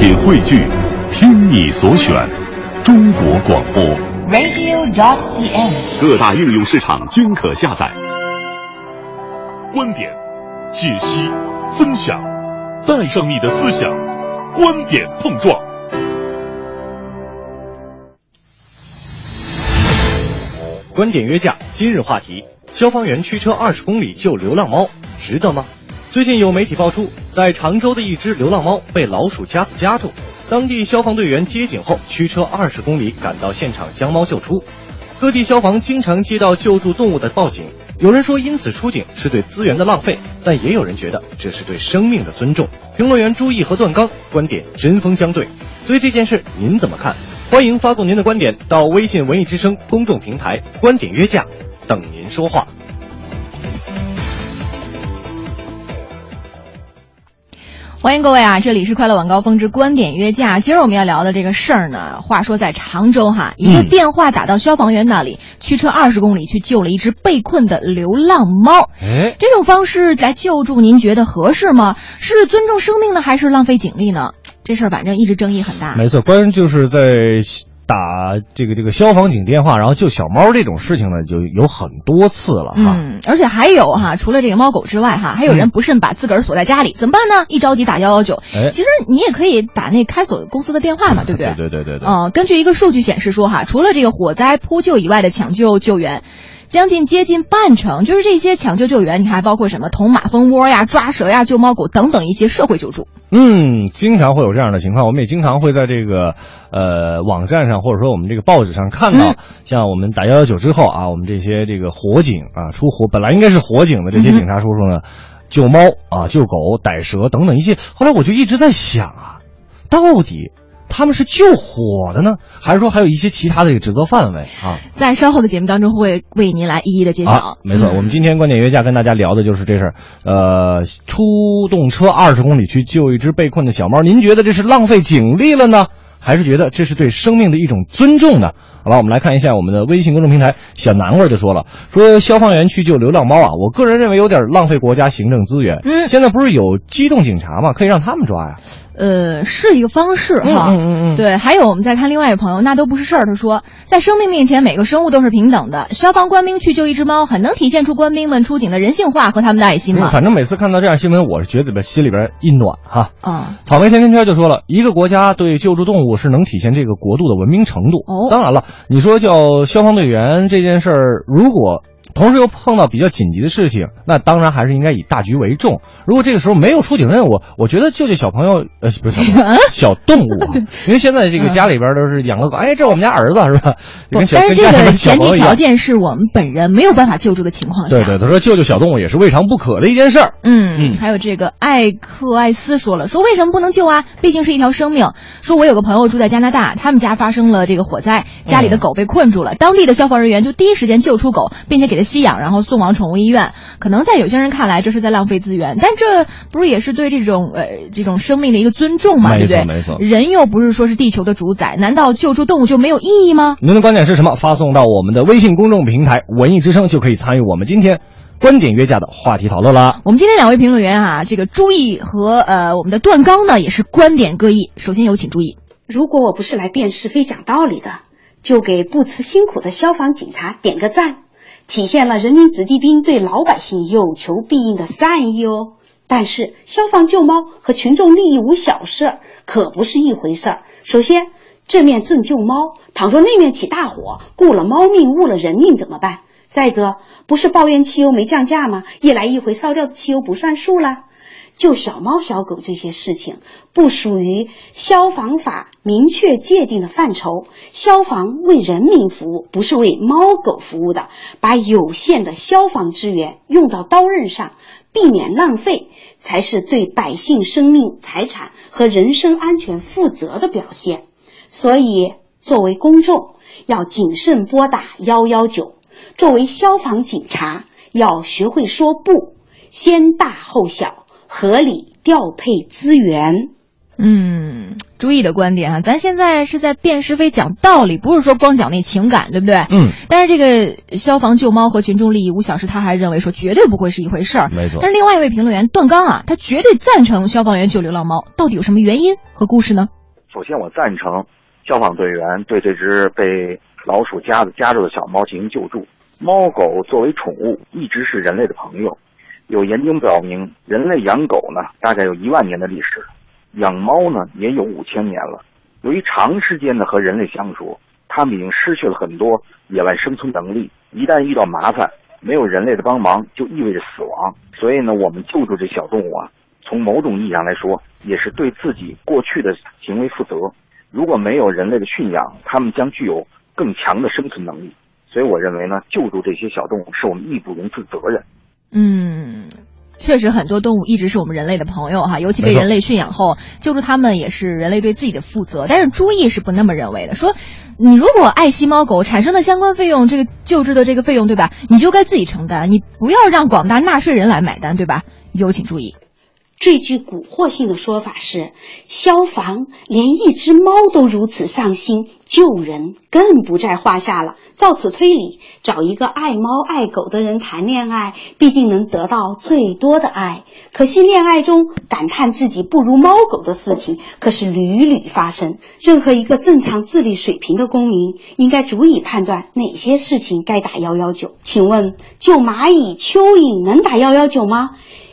品汇聚，听你所选，中国广播。radio.dot.cn，。各大应用市场均可下载。观点、解析、分享，带上你的思想，观点碰撞。观点约架，今日话题：消防员驱车二十公里救流浪猫，值得吗？最近有媒体爆出，在常州的一只流浪猫被老鼠夹子夹住，当地消防队员接警后，驱车二十公里赶到现场将猫救出。各地消防经常接到救助动物的报警，有人说因此出警是对资源的浪费，但也有人觉得这是对生命的尊重。评论员朱毅和段刚观点针锋相对，对这件事您怎么看？欢迎发送您的观点到微信文艺之声公众平台“观点约架”，等您说话。欢迎各位啊！这里是快乐晚高峰之观点约架。今儿我们要聊的这个事儿呢，话说在常州哈，一个电话打到消防员那里，驱车二十公里去救了一只被困的流浪猫。哎，这种方式来救助，您觉得合适吗？是尊重生命呢，还是浪费警力呢？这事儿反正一直争议很大。没错，关键就是在打这个这个消防警电话，然后救小猫这种事情呢，就有很多次了哈。嗯，而且还有哈，除了这个猫狗之外哈，还有人不慎把自个儿锁在家里，怎么办呢？一着急打幺幺九。哎其实你也可以打那开锁公司的电话嘛，对不对？对对对对对。呃，根据一个数据显示说哈，除了这个火灾扑救以外的抢救救援。将近接近半成，就是这些抢救救援，你还包括什么捅马蜂窝呀、抓蛇呀、救猫狗等等一些社会救助。嗯，经常会有这样的情况，我们也经常会在这个呃网站上，或者说我们这个报纸上看到，嗯像我们打幺幺九之后啊，我们这些这个火警啊，出火本来应该是火警的这些警察叔叔呢，救猫啊、救狗、逮蛇等等一些。后来我就一直在想啊，到底他们是救火的呢，还是说还有一些其他的这个职责范围啊？在稍后的节目当中会为您来一一的揭晓。啊，没错，嗯我们今天观点约架跟大家聊的就是这事儿。呃，出动车二十公里去救一只被困的小猫，您觉得这是浪费警力了呢，还是觉得这是对生命的一种尊重呢？好了，我们来看一下我们的微信公众平台，小南味儿就说了，说消防员去救流浪猫啊，我个人认为有点浪费国家行政资源。嗯现在不是有机动警察吗？可以让他们抓呀。呃，是一个方式哈。嗯嗯嗯嗯对，还有我们再看另外一个朋友，那都不是事儿。他说，在生命面前，每个生物都是平等的。消防官兵去救一只猫，很能体现出官兵们出警的人性化和他们的爱心嘛。嗯反正每次看到这样新闻，我是觉得边心里边一暖哈。啊、草莓甜甜圈就说了，一个国家对救助动物是能体现这个国度的文明程度。哦当然了，你说叫消防队员这件事儿，如果同时又碰到比较紧急的事情，那当然还是应该以大局为重。如果这个时候没有出警任务，我觉得救救小朋友，呃，不是小朋友，小动物啊，因为现在这个家里边都是养个狗，哎，这我们家儿子是吧？但是这个前提条。件是我们本人没有办法救助的情况下。对对，他说救救小动物也是未尝不可的一件事儿。嗯，嗯还有这个艾克艾斯说了，说为什么不能救啊？毕竟是一条生命。说我有个朋友住在加拿大，他们家发生了这个火灾，家里的狗被困住了，当地的消防人员就第一时间救出狗，并且给它吸氧，然后送往宠物医院。可能在有些人看来这是在浪费资源，但这不是也是对这种呃这种生命的一个尊重嘛？没对不对？错没错人又不是说是地球的主宰，难道救助动物就没有意义吗？您的观点是什么？发送到我们的微信公众平台“文艺之声”，就可以参与我们今天观点约架的话题讨论啦。我们今天两位评论员啊，这个朱毅和呃我们的段刚呢，也是观点各异。首先有请朱毅。如果我不是来辨是非、讲道理的，就给不辞辛苦的消防警察点个赞，体现了人民子弟兵对老百姓有求必应的善意哦。但是消防救猫和群众利益无小事可不是一回事儿。首先，这面正救猫，倘若那面起大火，顾了猫命，误了人命怎么办？再者，不是抱怨汽油没降价吗？一来一回烧掉的汽油不算数了。救小猫小狗这些事情不属于消防法明确界定的范畴。消防为人民服务，不是为猫狗服务的。把有限的消防资源用到刀刃上，避免浪费，才是对百姓生命、财产和人身安全负责的表现。所以，作为公众，要谨慎拨打幺幺九；作为消防警察，要学会说不，先大后小。合理调配资源。嗯，朱毅的观点啊，咱现在是在辨是非、讲道理，不是说光讲那情感，对不对？嗯。但是这个消防救猫和群众利益，无小事他还认为说绝对不会是一回事儿。没错。但是另外一位评论员段刚啊，他绝对赞成消防员救流浪猫，到底有什么原因和故事呢？首先，我赞成消防队员对这只被老鼠夹子夹住的小猫进行救助。猫狗作为宠物，一直是人类的朋友。有研究表明，人类养狗呢，大概有一万年的历史。养猫呢也有五千年了，由于长时间的和人类相处，它们已经失去了很多野外生存能力。一旦遇到麻烦，没有人类的帮忙，就意味着死亡。所以呢，我们救助这小动物啊，从某种意义上来说，也是对自己过去的行为负责。如果没有人类的驯养，它们将具有更强的生存能力。所以我认为呢，救助这些小动物是我们义不容辞的责任。嗯。确实，很多动物一直是我们人类的朋友哈，尤其被人类驯养后，救助他们也是人类对自己的负责。但是朱毅是不那么认为的，说你如果爱惜猫狗，产生的相关费用，这个救治的这个费用，对吧？你就该自己承担，你不要让广大纳税人来买单，对吧？有请注意。最具蛊惑性的说法是，消防连一只猫都如此上心，救人更不在话下了。照此推理，找一个爱猫爱狗的人谈恋爱，必定能得到最多的爱。可惜恋爱中感叹自己不如猫狗的事情，可是屡屡发生。任何一个正常智力水平的公民，应该足以判断哪些事情该打幺幺九。请问，救蚂蚁、蚯蚓能打幺幺九吗？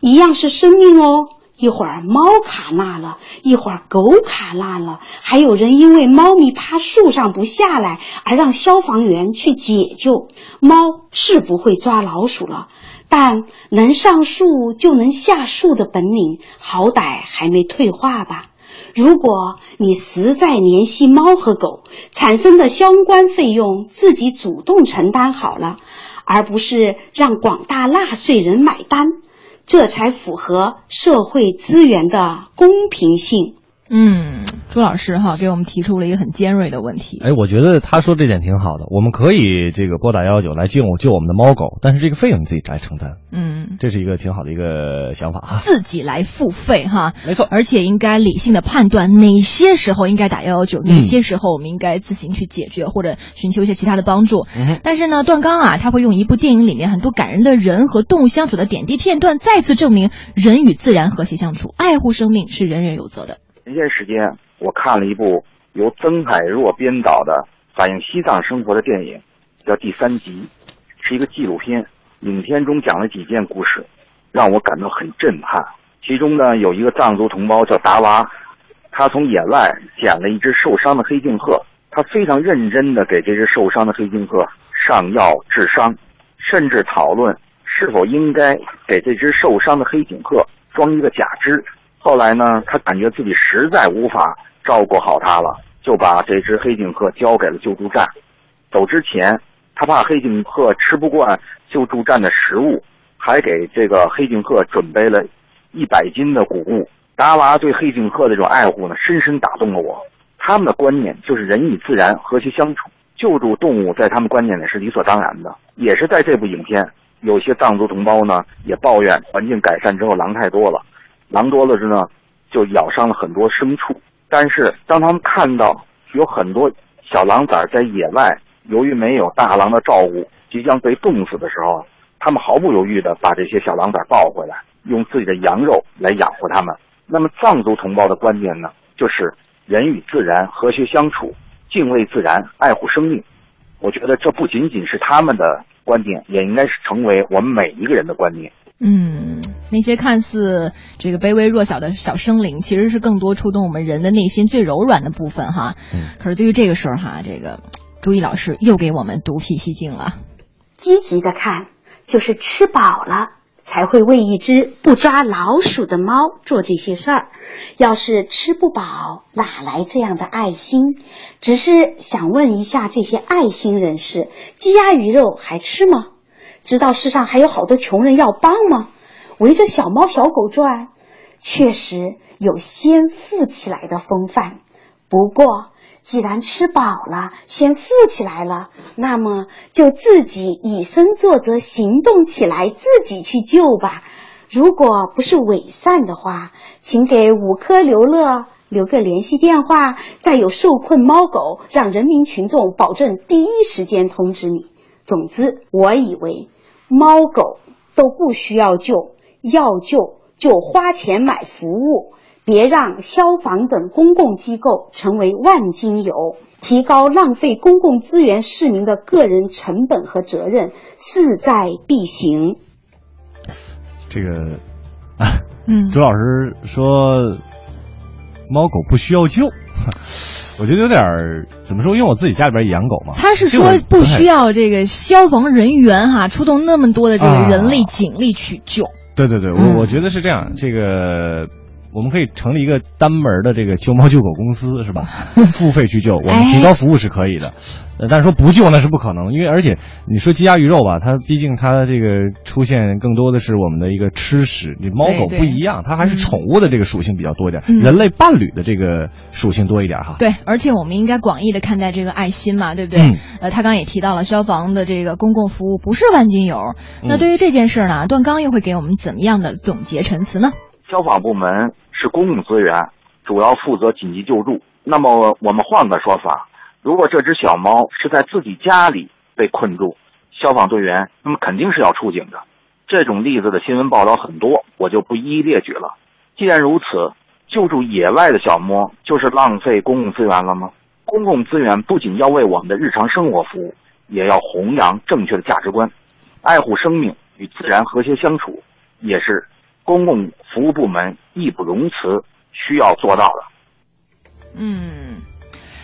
一样是生命哦，一会儿猫卡那了，一会儿狗卡那了，还有人因为猫咪趴树上不下来而让消防员去解救。猫是不会抓老鼠了，但能上树就能下树的本领，好歹还没退化吧？如果你实在怜惜猫和狗，产生的相关费用自己主动承担好了，而不是让广大纳税人买单。这才符合社会资源的公平性。嗯，朱老师哈给我们提出了一个很尖锐的问题。哎，我觉得他说这点挺好的。我们可以这个拨打幺幺九来救救我们的猫狗，但是这个费用你自己来承担。嗯，这是一个挺好的一个想法啊。自己来付费哈，没错，而且应该理性的判断哪些时候应该打幺幺九，哪些时候我们应该自行去解决或者寻求一些其他的帮助。嗯、但是呢，段刚啊，他会用一部电影里面很多感人的人和动物相处的点滴片段，再次证明人与自然和谐相处，爱护生命是人人有责的。前些时间，我看了一部由曾海若编导的反映西藏生活的电影，叫《第三集》，是一个纪录片。影片中讲了几件故事，让我感到很震撼。其中呢，有一个藏族同胞叫达娃，他从野外捡了一只受伤的黑颈鹤，他非常认真地给这只受伤的黑颈鹤上药治伤，甚至讨论是否应该给这只受伤的黑颈鹤装一个假肢。后来呢，他感觉自己实在无法照顾好它了，就把这只黑颈鹤交给了救助站。走之前，他怕黑颈鹤吃不惯救助站的食物，还给这个黑颈鹤准备了一百斤的谷物。达娃对黑颈鹤的这种爱护呢，深深打动了我。他们的观念就是人与自然和谐相处，救助动物在他们观念里是理所当然的。也是在这部影片，有些藏族同胞呢也抱怨环境改善之后狼太多了。狼多了之呢，就咬伤了很多牲畜。但是当他们看到有很多小狼崽在野外，由于没有大狼的照顾，即将被冻死的时候，他们毫不犹豫地把这些小狼崽抱回来，用自己的羊肉来养活他们。那么藏族同胞的观念呢，就是人与自然和谐相处，敬畏自然，爱护生命。我觉得这不仅仅是他们的观点，也应该是成为我们每一个人的观念。嗯，那些看似这个卑微弱小的小生灵，其实是更多触动我们人的内心最柔软的部分哈。嗯，可是对于这个时候哈，这个朱毅老师又给我们独辟蹊径了。积极的看，就是吃饱了才会为一只不抓老鼠的猫做这些事儿。要是吃不饱，哪来这样的爱心？只是想问一下这些爱心人士，鸡鸭鱼肉还吃吗？知道世上还有好多穷人要帮吗？围着小猫小狗转，确实有先富起来的风范。不过，既然吃饱了，先富起来了，那么就自己以身作则，行动起来，自己去救吧。如果不是伪善的话，请给五颗刘乐留个联系电话，再有受困猫狗，让人民群众保证第一时间通知你。总之，我以为猫狗都不需要救，要救就花钱买服务，别让消防等公共机构成为万金油，提高浪费公共资源市民的个人成本和责任，势在必行。这个啊，嗯，周老师说，猫狗不需要救，我觉得有点怎么说？因为我自己家里边也养狗嘛。他是说不需要这个消防人员哈出动那么多的这个人力警力去救。对对对，我我觉得是这样，这个。我们可以成立一个单门的这个救猫救狗公司，是吧？付费去救，我们提高服务是可以的。呃，但是说不救那是不可能，因为而且你说鸡鸭鱼肉吧，它毕竟它这个出现更多的是我们的一个吃食，你猫狗不一样，它还是宠物的这个属性比较多一点，人类伴侣的这个属性多一点哈。对，而且我们应该广义的看待这个爱心嘛，对不对？呃，他刚刚也提到了消防的这个公共服务不是万金油。那对于这件事呢，段刚又会给我们怎么样的总结陈词呢？消防部门是公共资源，主要负责紧急救助。那么我们换个说法，如果这只小猫是在自己家里被困住，消防队员那么肯定是要出警的。这种例子的新闻报道很多，我就不一一列举了。既然如此，救助野外的小猫就是浪费公共资源了吗？公共资源不仅要为我们的日常生活服务，也要弘扬正确的价值观，爱护生命与自然和谐相处，也是。公共服务部门义不容辞需要做到的。嗯，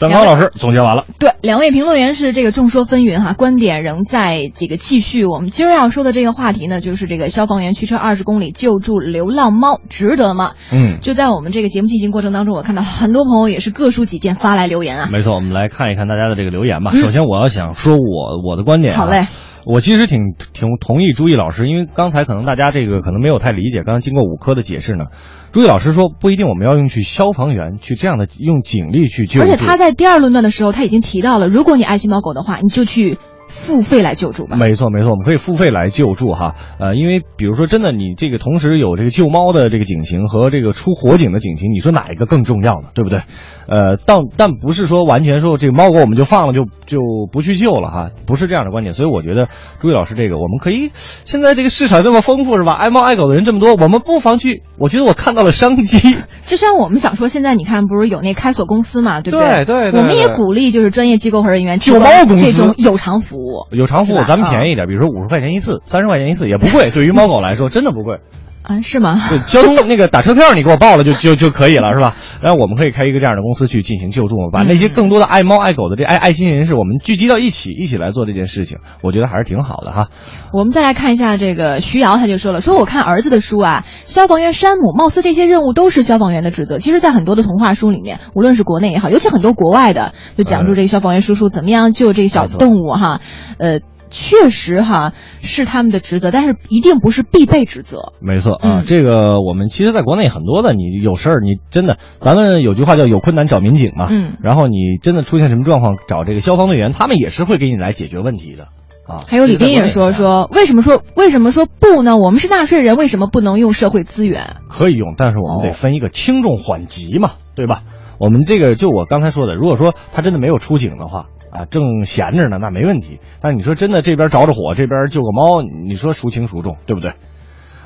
段刚老师总结完了。对，两位评论员是这个众说纷纭哈，观点仍在这个继续。我们今儿要说的这个话题呢，就是这个消防员驱车二十公里救助流浪猫，值得吗？嗯，就在我们这个节目进行过程当中，我看到很多朋友也是各抒己见发来留言啊。没错，我们来看一看大家的这个留言吧。首先，我要想说我我的观点。好嘞。我其实挺挺同意朱毅老师，因为刚才可能大家这个可能没有太理解，刚刚经过五科的解释呢，朱毅老师说不一定我们要用去消防员去这样的用警力去救，而且他在第二论断的时候他已经提到了，如果你爱心猫狗的话，你就去。付费来救助吧，没错没错，我们可以付费来救助哈，呃，因为比如说真的，你这个同时有这个救猫的这个警情和这个出火警的警情，你说哪一个更重要呢？对不对？呃，但但不是说完全说这个猫狗我们就放了就就不去救了哈，不是这样的观点。所以我觉得朱毅老师这个，我们可以现在这个市场这么丰富是吧？爱猫爱狗的人这么多，我们不妨去，我觉得我看到了商机。就像我们想说，现在你看不是有那开锁公司嘛，对不对？对对，我们也鼓励就是专业机构和人员救猫公司这种有偿服务。有偿服务，咱们便宜一点，比如说五十块钱一次，三十块钱一次也不贵。对于猫狗来说，真的不贵。啊，是吗？对，交通 那个打车票你给我报了就就就可以了，是吧？然后我们可以开一个这样的公司去进行救助，把那些更多的爱猫爱狗的这爱爱心人士，我们聚集到一起，一起来做这件事情，我觉得还是挺好的哈。我们再来看一下这个徐瑶，他就说了，说我看儿子的书啊，消防员山姆，貌似这些任务都是消防员的职责。其实，在很多的童话书里面，无论是国内也好，尤其很多国外的，就讲述这个消防员叔叔怎么样救这个小动物哈，呃。确实哈是他们的职责，但是一定不是必备职责。没错啊，这个我们其实在国内很多的，你有事儿你真的，咱们有句话叫有困难找民警嘛。嗯。然后你真的出现什么状况，找这个消防队员，他们也是会给你来解决问题的啊。还有李斌也说说，为什么说为什么说不呢？我们是纳税人，为什么不能用社会资源？可以用，但是我们得分一个轻重缓急嘛，对吧？我们这个就我刚才说的，如果说他真的没有出警的话。啊，正闲着呢，那没问题。但你说真的，这边着着火，这边救个猫，你说孰轻孰重，对不对？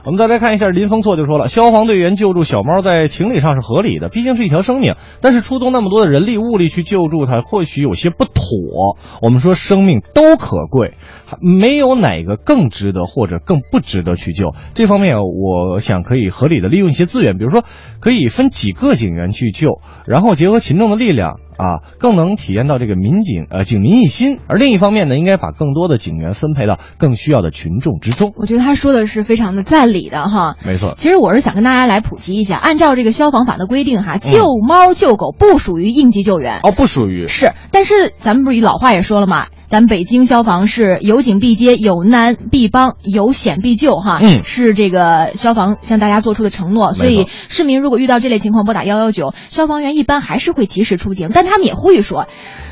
我们再来看一下林峰错就说了，消防队员救助小猫在情理上是合理的，毕竟是一条生命。但是出动那么多的人力物力去救助它，或许有些不妥。我们说生命都可贵，没有哪个更值得或者更不值得去救。这方面，我想可以合理的利用一些资源，比如说可以分几个警员去救，然后结合群众的力量。啊，更能体验到这个民警呃警民一心，而另一方面呢，应该把更多的警员分配到更需要的群众之中。我觉得他说的是非常的在理的哈。没错，其实我是想跟大家来普及一下，按照这个消防法的规定哈，救猫救狗不属于应急救援哦，不属于是，但是咱们不是老话也说了嘛，咱们北京消防是有警必接，有难必帮，有险必救，哈，嗯是这个消防向大家做出的承诺。所以市民如果遇到这类情况，拨打幺幺九，消防员一般还是会及时出警，但他们也呼吁说，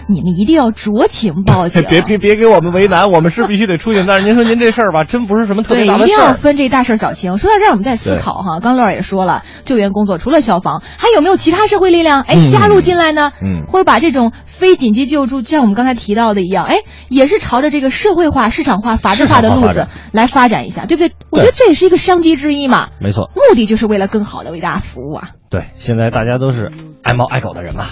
你们一定要酌情报警，别别别给我们为难，我们是必须得出去。但是您说您这事儿吧，真不是什么特，别大一定要的事儿。分这大事儿小情。说到这儿，我们再思考哈。刚乐儿也说了，救援工作除了消防，还有没有其他社会力量哎嗯加入进来呢？嗯或者把这种非紧急救助，像我们刚才提到的一样，哎，也是朝着这个社会化、市场化、法治化的路子来发展一下，对不对？我觉得这也是一个商机之一嘛。没错，目的就是为了更好的为大家服务啊。对，现在大家都是爱猫爱狗的人嘛。